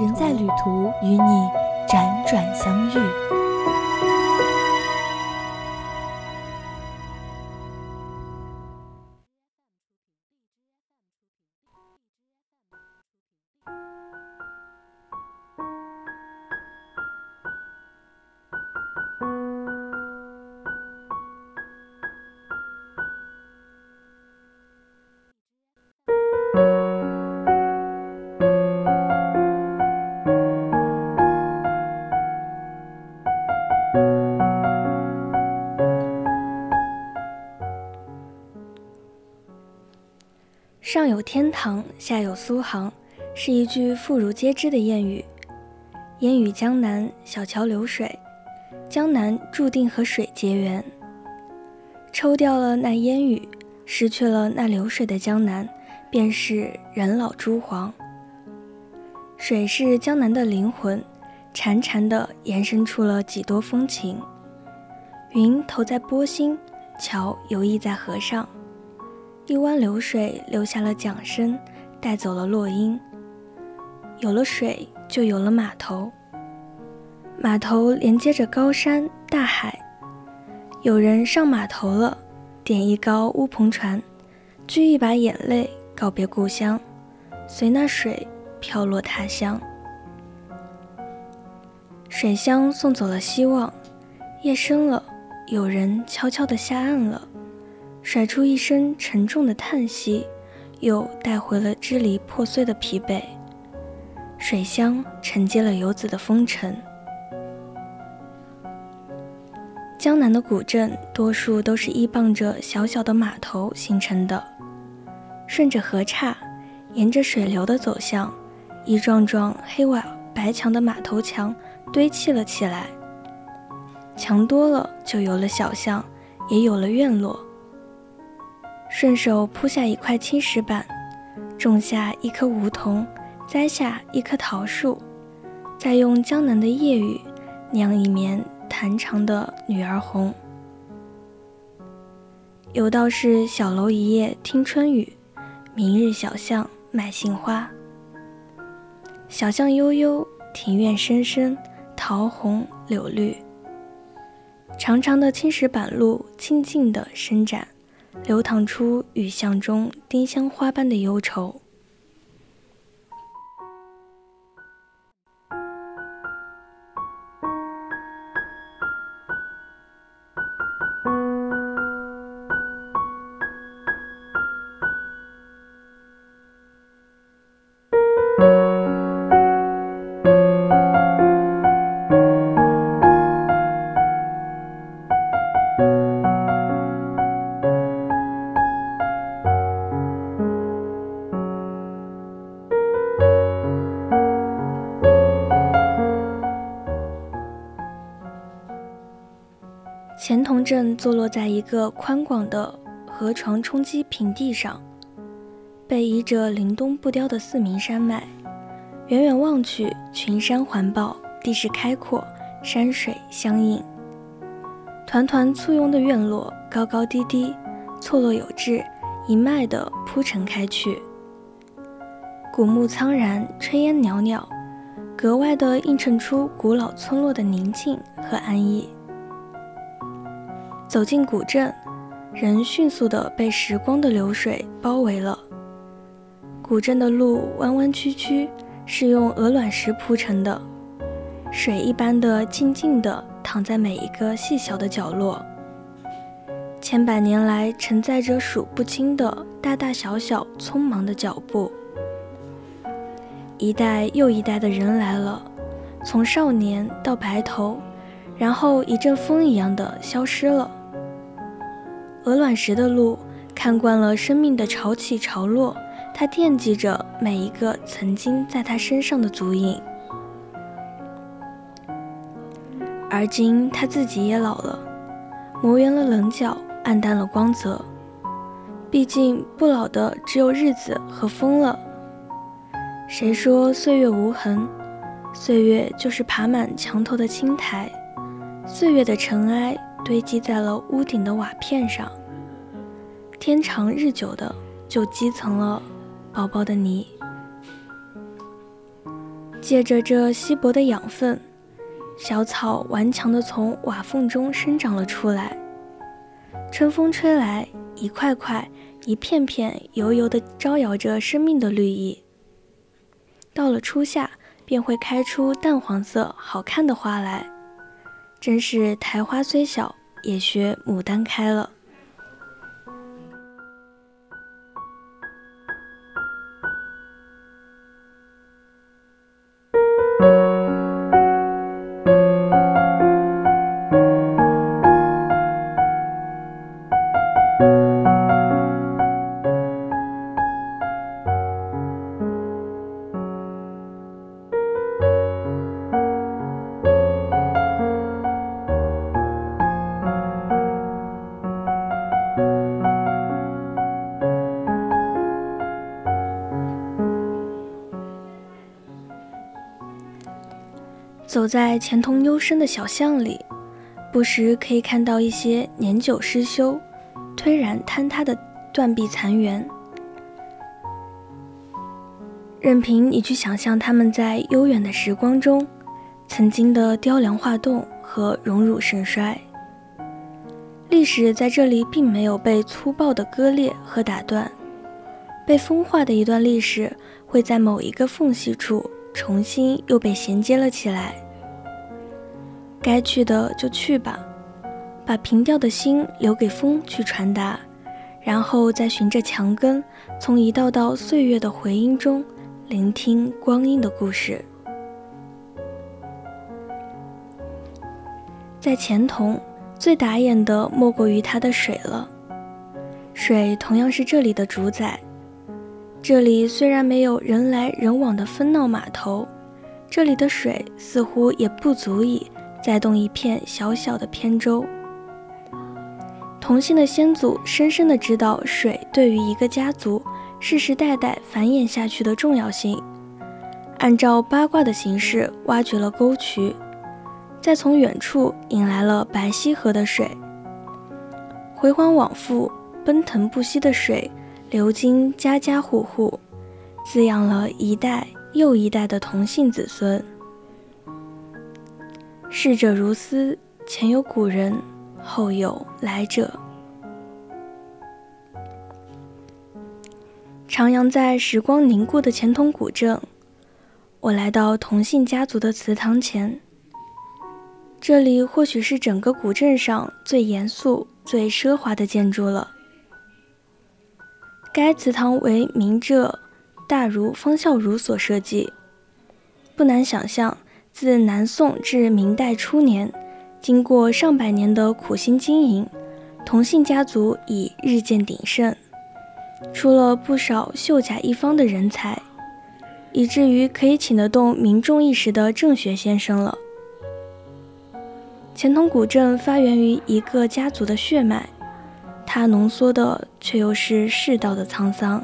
人在旅途，与你辗转相遇。天堂，下有苏杭，是一句妇孺皆知的谚语。烟雨江南，小桥流水，江南注定和水结缘。抽掉了那烟雨，失去了那流水的江南，便是人老珠黄。水是江南的灵魂，潺潺地延伸出了几多风情。云投在波心，桥游弋在河上。一湾流水留下了桨声，带走了落英。有了水，就有了码头。码头连接着高山大海。有人上码头了，点一篙乌篷船，掬一把眼泪，告别故乡，随那水飘落他乡。水乡送走了希望。夜深了，有人悄悄地下岸了。甩出一声沉重的叹息，又带回了支离破碎的疲惫。水乡承接了游子的风尘。江南的古镇多数都是依傍着小小的码头形成的，顺着河岔，沿着水流的走向，一幢幢黑瓦白墙的码头墙堆砌了起来。墙多了，就有了小巷，也有了院落。顺手铺下一块青石板，种下一棵梧桐，栽下一棵桃树，再用江南的夜雨酿一绵弹长的女儿红。有道是小楼一夜听春雨，明日小巷买杏花。小巷悠悠，庭院深深，桃红柳绿。长长的青石板路，静静地伸展。流淌出雨巷中丁香花般的忧愁。镇坐落在一个宽广的河床冲积平地上，背依着林东不凋的四明山脉，远远望去，群山环抱，地势开阔，山水相映。团团簇拥的院落，高高低低，错落有致，一脉地铺陈开去。古木苍然，炊烟袅袅，格外的映衬出古老村落的宁静和安逸。走进古镇，人迅速地被时光的流水包围了。古镇的路弯弯曲曲，是用鹅卵石铺成的，水一般的静静地躺在每一个细小的角落。千百年来承载着数不清的大大小小匆忙的脚步，一代又一代的人来了，从少年到白头，然后一阵风一样的消失了。鹅卵石的路，看惯了生命的潮起潮落，他惦记着每一个曾经在他身上的足印。而今他自己也老了，磨圆了棱角，暗淡了光泽。毕竟不老的只有日子和风了。谁说岁月无痕？岁月就是爬满墙头的青苔，岁月的尘埃堆积在了屋顶的瓦片上，天长日久的就积层了薄薄的泥。借着这稀薄的养分，小草顽强地从瓦缝中生长了出来。春风吹来，一块块、一片片油油地招摇着生命的绿意。到了初夏。便会开出淡黄色、好看的花来，真是苔花虽小，也学牡丹开了。走在钱通幽深的小巷里，不时可以看到一些年久失修、颓然坍塌的断壁残垣。任凭你去想象他们在悠远的时光中曾经的雕梁画栋和荣辱盛衰。历史在这里并没有被粗暴的割裂和打断，被风化的一段历史会在某一个缝隙处。重新又被衔接了起来。该去的就去吧，把平调的心留给风去传达，然后再循着墙根，从一道道岁月的回音中，聆听光阴的故事。在钱塘，最打眼的莫过于它的水了。水同样是这里的主宰。这里虽然没有人来人往的纷闹码头，这里的水似乎也不足以载动一片小小的扁舟。同姓的先祖深深的知道水对于一个家族世世代代繁衍下去的重要性，按照八卦的形式挖掘了沟渠，再从远处引来了白溪河的水，回环往复，奔腾不息的水。流经家家户户，滋养了一代又一代的同姓子孙。逝者如斯，前有古人，后有来者。徜徉在时光凝固的钱塘古镇，我来到同姓家族的祠堂前。这里或许是整个古镇上最严肃、最奢华的建筑了。该祠堂为明浙大儒方孝孺所设计，不难想象，自南宋至明代初年，经过上百年的苦心经营，同姓家族已日渐鼎盛，出了不少秀甲一方的人才，以至于可以请得动民众一时的郑学先生了。钱塘古镇发源于一个家族的血脉。它浓缩的，却又是世道的沧桑。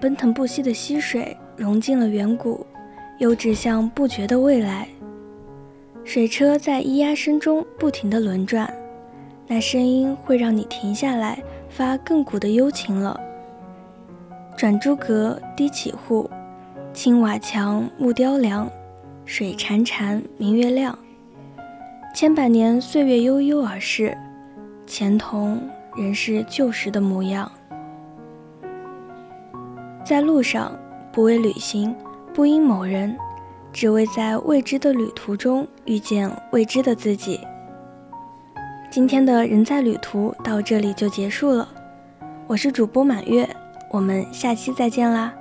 奔腾不息的溪水融进了远古，又指向不绝的未来。水车在咿呀声中不停地轮转，那声音会让你停下来发亘古的幽情了。转朱阁，低绮户，青瓦墙，木雕梁，水潺潺，明月亮。千百年岁月悠悠而逝，前同仍是旧时的模样。在路上，不为旅行，不因某人，只为在未知的旅途中遇见未知的自己。今天的人在旅途到这里就结束了，我是主播满月，我们下期再见啦。